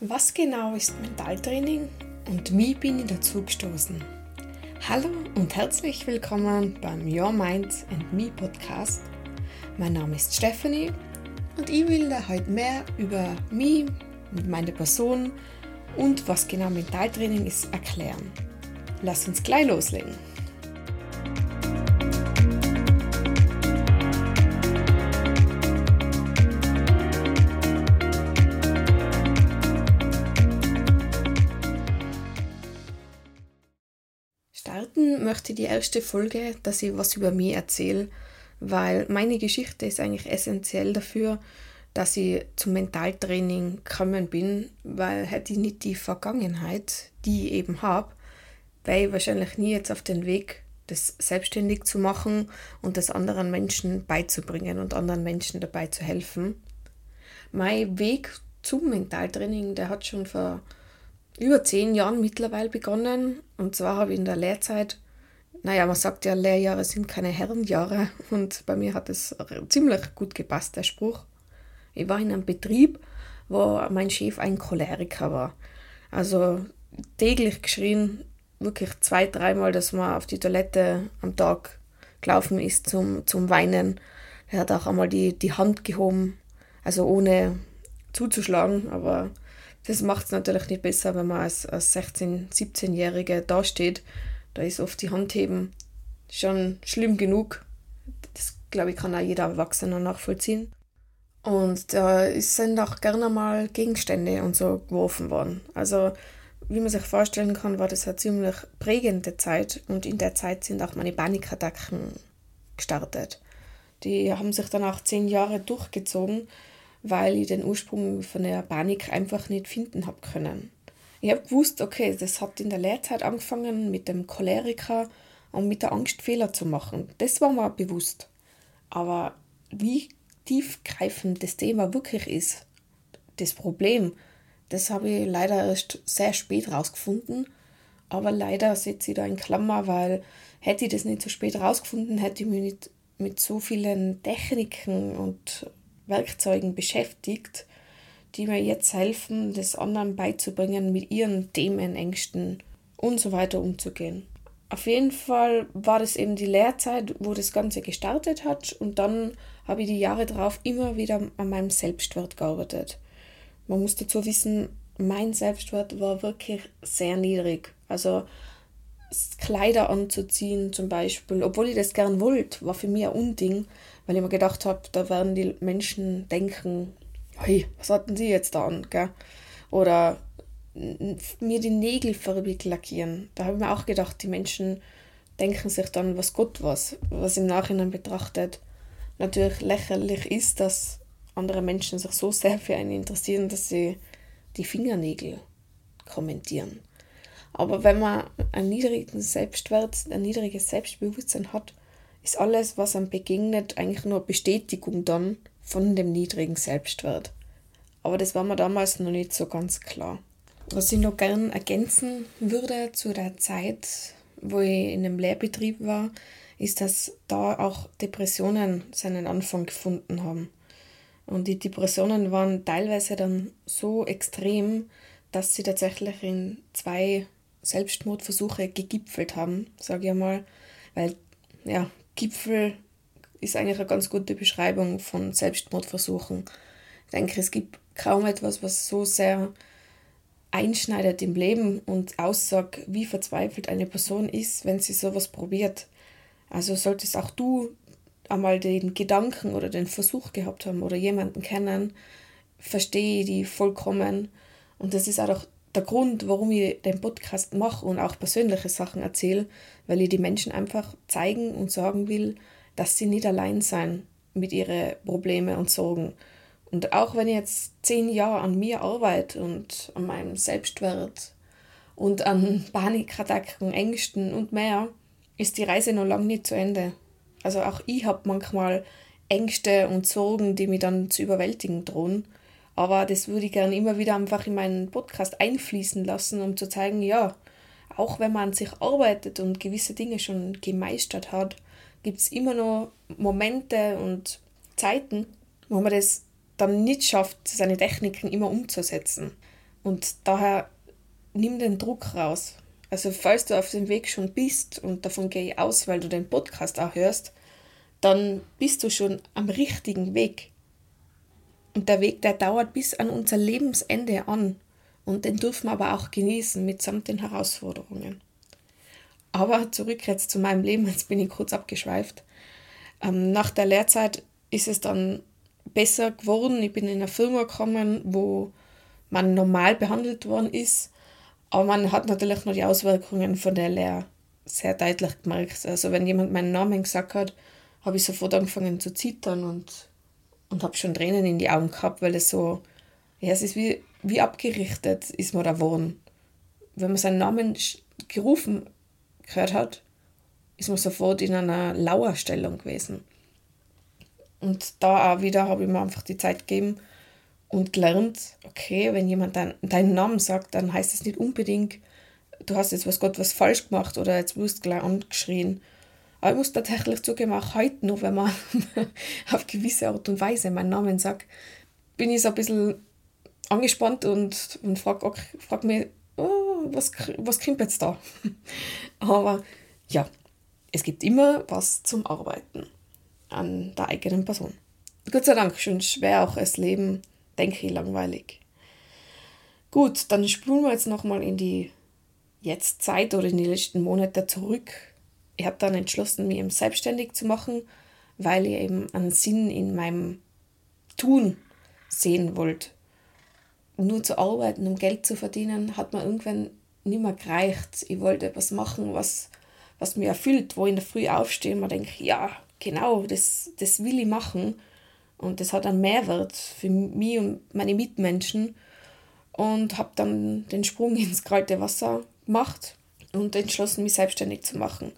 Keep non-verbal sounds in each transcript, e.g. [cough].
Was genau ist Mentaltraining und wie bin ich dazu gestoßen? Hallo und herzlich willkommen beim Your Mind and Me Podcast. Mein Name ist Stephanie und ich will dir heute mehr über mich, meine Person und was genau Mentaltraining ist erklären. Lass uns gleich loslegen. Starten möchte die erste Folge, dass ich was über mich erzähle, weil meine Geschichte ist eigentlich essentiell dafür, dass ich zum Mentaltraining gekommen bin, weil hätte ich nicht die Vergangenheit, die ich eben habe, wäre ich wahrscheinlich nie jetzt auf den Weg, das selbstständig zu machen und das anderen Menschen beizubringen und anderen Menschen dabei zu helfen. Mein Weg zum Mentaltraining, der hat schon vor über zehn Jahren mittlerweile begonnen. Und zwar habe ich in der Lehrzeit, naja, man sagt ja, Lehrjahre sind keine Herrenjahre. [laughs] Und bei mir hat es ziemlich gut gepasst, der Spruch. Ich war in einem Betrieb, wo mein Chef ein Choleriker war. Also täglich geschrien, wirklich zwei, dreimal, dass man auf die Toilette am Tag gelaufen ist zum, zum Weinen. Er hat auch einmal die, die Hand gehoben, also ohne zuzuschlagen, aber das macht es natürlich nicht besser, wenn man als, als 16-, 17-Jährige dasteht. Da ist oft die Handheben schon schlimm genug. Das, glaube ich, kann auch jeder Erwachsene nachvollziehen. Und da sind auch gerne mal Gegenstände und so geworfen worden. Also, wie man sich vorstellen kann, war das eine ziemlich prägende Zeit. Und in der Zeit sind auch meine Panikattacken gestartet. Die haben sich dann auch zehn Jahre durchgezogen weil ich den Ursprung von der Panik einfach nicht finden habe können. Ich habe gewusst, okay, das hat in der Lehrzeit angefangen mit dem Choleriker und mit der Angst, Fehler zu machen. Das war mir bewusst. Aber wie tiefgreifend das Thema wirklich ist, das Problem, das habe ich leider erst sehr spät rausgefunden. Aber leider setze ich da in Klammer, weil hätte ich das nicht so spät rausgefunden, hätte ich mich nicht mit so vielen Techniken und Werkzeugen beschäftigt, die mir jetzt helfen, das anderen beizubringen, mit ihren Themen, Ängsten und so weiter umzugehen. Auf jeden Fall war das eben die Lehrzeit, wo das Ganze gestartet hat und dann habe ich die Jahre darauf immer wieder an meinem Selbstwert gearbeitet. Man muss dazu wissen, mein Selbstwert war wirklich sehr niedrig. Also Kleider anzuziehen zum Beispiel, obwohl ich das gern wollte, war für mich ein Unding, weil ich mir gedacht habe, da werden die Menschen denken, hey, was hatten sie jetzt da an, gell? Oder mir die Nägel farbig lackieren. Da habe ich mir auch gedacht, die Menschen denken sich dann, was Gott was, was im Nachhinein betrachtet natürlich lächerlich ist, dass andere Menschen sich so sehr für einen interessieren, dass sie die Fingernägel kommentieren. Aber wenn man einen niedrigen Selbstwert, ein niedriges Selbstbewusstsein hat, ist alles, was einem begegnet, eigentlich nur Bestätigung dann von dem niedrigen Selbstwert. Aber das war mir damals noch nicht so ganz klar. Was ich noch gern ergänzen würde zu der Zeit, wo ich in einem Lehrbetrieb war, ist, dass da auch Depressionen seinen Anfang gefunden haben. Und die Depressionen waren teilweise dann so extrem, dass sie tatsächlich in zwei Selbstmordversuche gegipfelt haben, sage ich einmal, weil ja, Gipfel ist eigentlich eine ganz gute Beschreibung von Selbstmordversuchen. Ich denke, es gibt kaum etwas, was so sehr einschneidet im Leben und aussagt, wie verzweifelt eine Person ist, wenn sie sowas probiert. Also solltest auch du einmal den Gedanken oder den Versuch gehabt haben oder jemanden kennen, verstehe die vollkommen. Und das ist auch der Grund, warum ich den Podcast mache und auch persönliche Sachen erzähle, weil ich die Menschen einfach zeigen und sagen will, dass sie nicht allein sein mit ihren Problemen und Sorgen. Und auch wenn ich jetzt zehn Jahre an mir arbeite und an meinem Selbstwert und an Panikattacken, Ängsten und mehr, ist die Reise noch lange nicht zu Ende. Also auch ich habe manchmal Ängste und Sorgen, die mich dann zu überwältigen drohen. Aber das würde ich gerne immer wieder einfach in meinen Podcast einfließen lassen, um zu zeigen, ja, auch wenn man an sich arbeitet und gewisse Dinge schon gemeistert hat, gibt es immer noch Momente und Zeiten, wo man das dann nicht schafft, seine Techniken immer umzusetzen. Und daher nimm den Druck raus. Also falls du auf dem Weg schon bist, und davon gehe ich aus, weil du den Podcast auch hörst, dann bist du schon am richtigen Weg. Und der Weg, der dauert bis an unser Lebensende an. Und den dürfen wir aber auch genießen, mitsamt den Herausforderungen. Aber zurück jetzt zu meinem Leben, jetzt bin ich kurz abgeschweift. Ähm, nach der Lehrzeit ist es dann besser geworden. Ich bin in eine Firma gekommen, wo man normal behandelt worden ist. Aber man hat natürlich noch die Auswirkungen von der Lehre sehr deutlich gemerkt. Also wenn jemand meinen Namen gesagt hat, habe ich sofort angefangen zu zittern und, und habe schon Tränen in die Augen gehabt, weil es so, ja, es ist wie, wie abgerichtet ist man da geworden. Wenn man seinen Namen gerufen gehört hat, ist man sofort in einer Lauerstellung gewesen. Und da auch wieder habe ich mir einfach die Zeit gegeben und gelernt, okay, wenn jemand dein, deinen Namen sagt, dann heißt es nicht unbedingt, du hast jetzt was Gott was falsch gemacht oder jetzt wirst du gleich angeschrien. Aber ich muss tatsächlich zugeben, auch heute noch, wenn man [laughs] auf gewisse Art und Weise meinen Namen sagt, bin ich so ein bisschen angespannt und, und frage frag mich, oh, was, was kommt jetzt da? [laughs] Aber ja, es gibt immer was zum Arbeiten an der eigenen Person. Gott sei Dank, schon schwer auch das Leben, denke ich, langweilig. Gut, dann spulen wir jetzt nochmal in die Jetztzeit oder in die letzten Monate zurück. Ich habe dann entschlossen, mich eben selbstständig zu machen, weil ich eben einen Sinn in meinem Tun sehen wollte. Nur zu arbeiten, um Geld zu verdienen, hat mir irgendwann nicht mehr gereicht. Ich wollte etwas machen, was, was mir erfüllt, wo ich in der Früh aufstehe und mir denke, ja, genau, das, das will ich machen. Und das hat einen Mehrwert für mich und meine Mitmenschen. Und habe dann den Sprung ins kalte Wasser gemacht und entschlossen, mich selbstständig zu machen.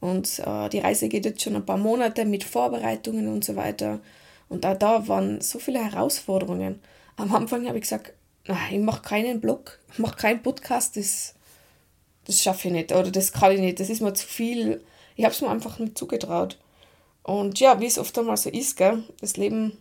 Und äh, die Reise geht jetzt schon ein paar Monate mit Vorbereitungen und so weiter. Und auch da waren so viele Herausforderungen. Am Anfang habe ich gesagt, ich mache keinen Blog, ich mache keinen Podcast, das, das schaffe ich nicht oder das kann ich nicht, das ist mir zu viel. Ich habe es mir einfach nicht zugetraut. Und ja, wie es oft einmal so ist, gell, das Leben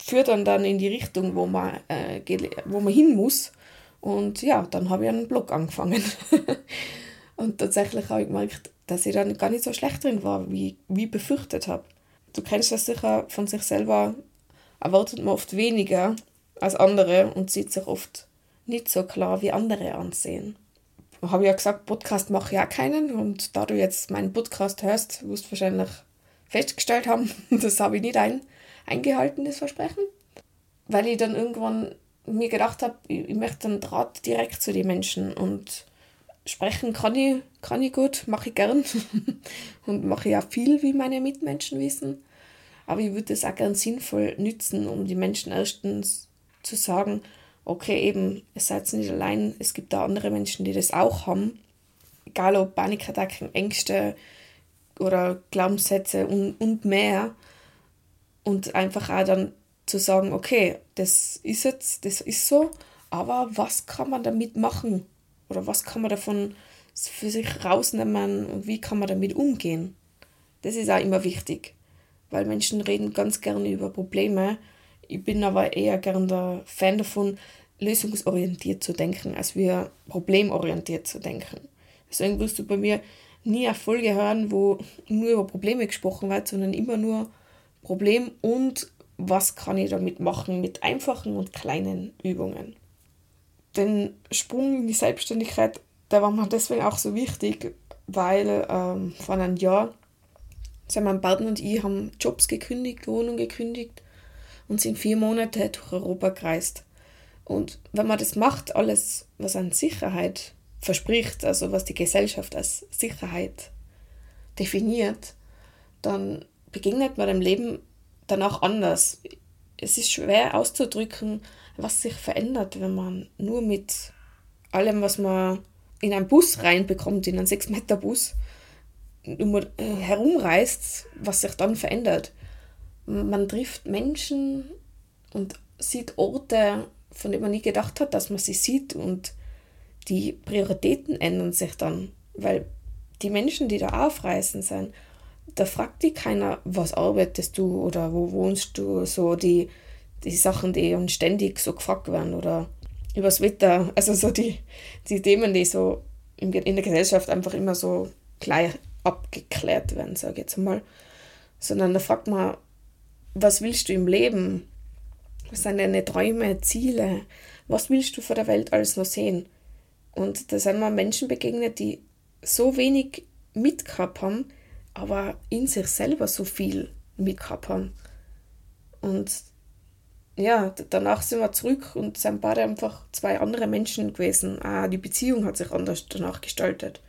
führt dann dann in die Richtung, wo man, äh, wo man hin muss. Und ja, dann habe ich einen Blog angefangen. [laughs] und tatsächlich habe ich gemerkt, dass ich dann gar nicht so schlecht drin war, wie, wie befürchtet habe. Du kennst das sicher von sich selber, erwartet man oft weniger als andere und sieht sich oft nicht so klar, wie andere ansehen habe ja gesagt, Podcast mache auch keinen. Und da du jetzt meinen Podcast hörst, wirst du wahrscheinlich festgestellt haben, [laughs] das habe ich nicht ein, eingehalten, das Versprechen. Weil ich dann irgendwann mir gedacht habe, ich, ich möchte einen Draht direkt zu den Menschen und sprechen kann ich, kann ich gut, mache ich gern [laughs] und mache ja viel, wie meine Mitmenschen wissen. Aber ich würde es auch gern sinnvoll nützen, um die Menschen erstens zu sagen, okay, eben, ihr seid nicht allein, es gibt da andere Menschen, die das auch haben. Egal ob Panikattacken, Ängste oder Glaubenssätze und, und mehr. Und einfach auch dann zu sagen, okay, das ist jetzt, das ist so, aber was kann man damit machen? Oder was kann man davon für sich rausnehmen und wie kann man damit umgehen? Das ist auch immer wichtig, weil Menschen reden ganz gerne über Probleme, ich bin aber eher gern der Fan davon, lösungsorientiert zu denken, als wir problemorientiert zu denken. Deswegen wirst du bei mir nie eine Folge hören, wo nur über Probleme gesprochen wird, sondern immer nur Problem und was kann ich damit machen mit einfachen und kleinen Übungen. Den Sprung in die Selbstständigkeit, der war mir deswegen auch so wichtig, weil ähm, vor einem Jahr sind mein Partner und ich haben Jobs gekündigt, Wohnung gekündigt und sind vier Monate durch Europa gereist. Und wenn man das macht, alles, was an Sicherheit verspricht, also was die Gesellschaft als Sicherheit definiert, dann begegnet man dem Leben danach anders. Es ist schwer auszudrücken, was sich verändert, wenn man nur mit allem, was man in einen Bus reinbekommt, in einen 6-Meter-Bus, herumreist, was sich dann verändert. Man trifft Menschen und sieht Orte, von denen man nie gedacht hat, dass man sie sieht und die Prioritäten ändern sich dann, weil die Menschen, die da aufreisen sind, da fragt die keiner, was arbeitest du oder wo wohnst du, so die, die Sachen, die uns ständig so gefragt werden oder übers Wetter, [laughs] also so die, die Themen, die so in, der Gesellschaft einfach immer so gleich abgeklärt werden, sage ich jetzt mal. Sondern da fragt man, was willst du im Leben? Was sind deine Träume, Ziele? Was willst du vor der Welt alles noch sehen? Und da sind mir Menschen begegnet, die so wenig mitgehabt haben, aber in sich selber so viel haben. Und ja, danach sind wir zurück und sind beide einfach zwei andere Menschen gewesen. Ah, die Beziehung hat sich anders danach gestaltet.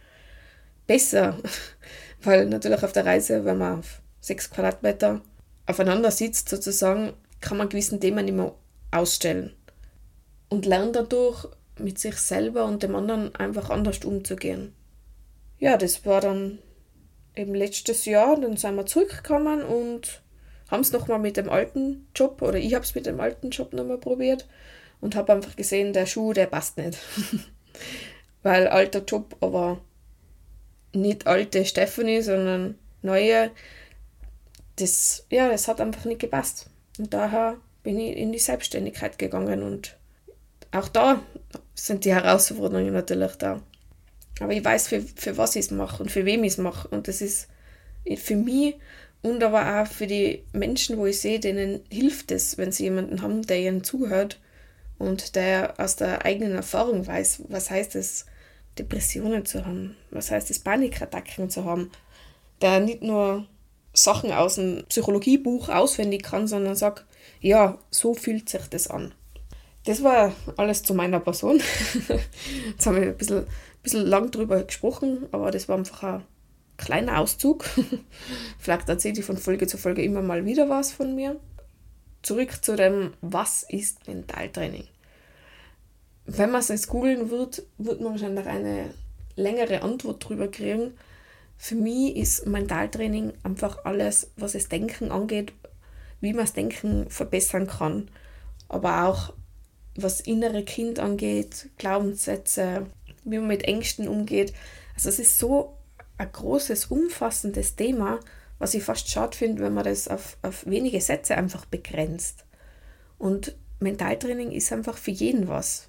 Besser, [laughs] weil natürlich auf der Reise, wenn man auf sechs Quadratmeter aufeinander sitzt, sozusagen, kann man gewissen Themen immer ausstellen. Und lernt dadurch, mit sich selber und dem anderen einfach anders umzugehen. Ja, das war dann eben letztes Jahr, dann sind wir zurückgekommen und haben es nochmal mit dem alten Job, oder ich habe es mit dem alten Job nochmal probiert und habe einfach gesehen, der Schuh, der passt nicht. [laughs] Weil alter Job, aber nicht alte Stephanie, sondern neue, das, ja, das hat einfach nicht gepasst. Und daher bin ich in die Selbstständigkeit gegangen und auch da sind die Herausforderungen natürlich da. Aber ich weiß, für, für was ich es mache und für wem ich es mache. Und das ist für mich und aber auch für die Menschen, wo ich sehe, denen hilft es, wenn sie jemanden haben, der ihnen zuhört und der aus der eigenen Erfahrung weiß, was heißt es, Depressionen zu haben, was heißt es, Panikattacken zu haben, der nicht nur Sachen aus einem Psychologiebuch auswendig kann, sondern sagt, ja, so fühlt sich das an. Das war alles zu meiner Person. [laughs] Jetzt haben wir ein bisschen, bisschen lang drüber gesprochen, aber das war einfach ein kleiner Auszug. [laughs] Vielleicht erzähle ich von Folge zu Folge immer mal wieder was von mir. Zurück zu dem, was ist Mentaltraining? Wenn man es jetzt googeln wird, wird man wahrscheinlich eine längere Antwort drüber kriegen. Für mich ist Mentaltraining einfach alles, was das Denken angeht, wie man das Denken verbessern kann, aber auch was innere Kind angeht, Glaubenssätze, wie man mit Ängsten umgeht. Also es ist so ein großes, umfassendes Thema, was ich fast schade finde, wenn man das auf, auf wenige Sätze einfach begrenzt. Und Mentaltraining ist einfach für jeden was.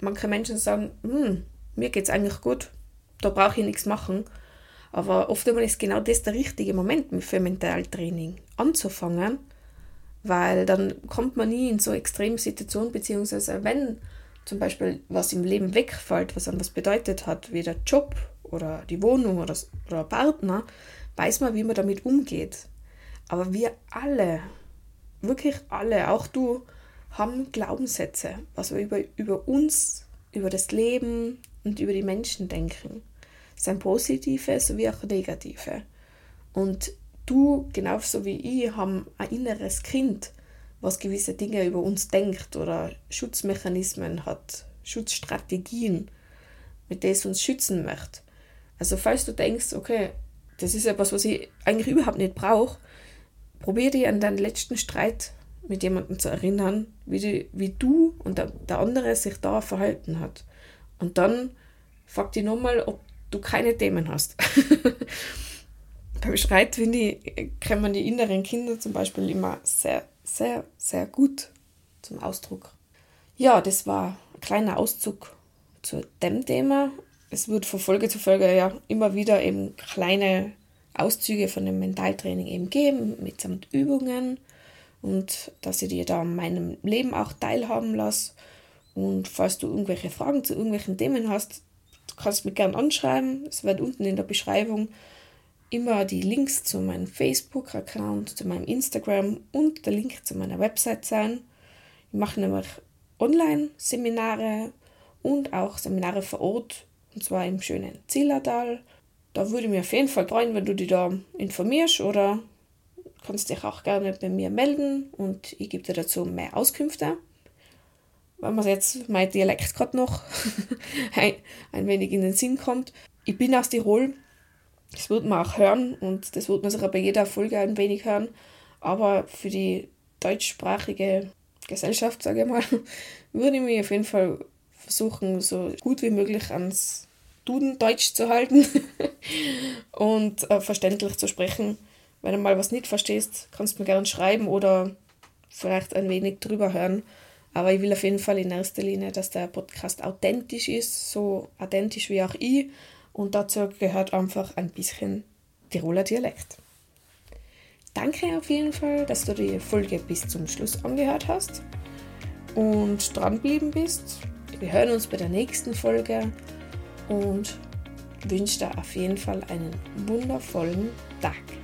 Manche Menschen sagen, hm, mir geht es eigentlich gut, da brauche ich nichts machen. Aber oft ist genau das der richtige Moment für Mentaltraining anzufangen, weil dann kommt man nie in so extreme Situationen, beziehungsweise wenn zum Beispiel was im Leben wegfällt, was was bedeutet hat, wie der Job oder die Wohnung oder, oder Partner, weiß man, wie man damit umgeht. Aber wir alle, wirklich alle, auch du, haben Glaubenssätze, was wir über, über uns, über das Leben und über die Menschen denken. Sind positive sowie auch negative. Und du, genauso wie ich, haben ein inneres Kind, was gewisse Dinge über uns denkt oder Schutzmechanismen hat, Schutzstrategien, mit denen es uns schützen möchte. Also falls du denkst, okay, das ist etwas, was ich eigentlich überhaupt nicht brauche, probier dich an deinen letzten Streit mit jemandem zu erinnern, wie, die, wie du und der, der andere sich da verhalten hat. Und dann frag dich nochmal, ob du keine Themen hast. [laughs] beim Streit, finde ich, kommen die inneren Kinder zum Beispiel immer sehr, sehr, sehr gut zum Ausdruck. Ja, das war ein kleiner Auszug zu dem Thema. Es wird von Folge zu Folge ja immer wieder eben kleine Auszüge von dem Mentaltraining eben geben, mitsamt Übungen und dass ich dir da an meinem Leben auch teilhaben lasse. Und falls du irgendwelche Fragen zu irgendwelchen Themen hast, du kannst mich gerne anschreiben. Es wird unten in der Beschreibung immer die Links zu meinem Facebook-Account, zu meinem Instagram und der Link zu meiner Website sein. Ich mache nämlich Online-Seminare und auch Seminare vor Ort, und zwar im schönen Zillertal. Da würde ich mich auf jeden Fall freuen, wenn du dich da informierst oder kannst dich auch gerne bei mir melden und ich gebe dir dazu mehr Auskünfte. Wenn man jetzt mein Dialekt gerade noch [laughs] ein, ein wenig in den Sinn kommt. Ich bin aus Tirol, das wird man auch hören und das wird man sicher bei jeder Folge ein wenig hören. Aber für die deutschsprachige Gesellschaft, sage ich mal, [laughs] würde ich mich auf jeden Fall versuchen, so gut wie möglich ans Duden Deutsch zu halten [laughs] und äh, verständlich zu sprechen. Wenn du mal was nicht verstehst, kannst du mir gerne schreiben oder vielleicht ein wenig drüber hören. Aber ich will auf jeden Fall in erster Linie, dass der Podcast authentisch ist, so authentisch wie auch ich. Und dazu gehört einfach ein bisschen Tiroler Dialekt. Danke auf jeden Fall, dass du die Folge bis zum Schluss angehört hast und dranbleiben bist. Wir hören uns bei der nächsten Folge und wünsche dir auf jeden Fall einen wundervollen Tag.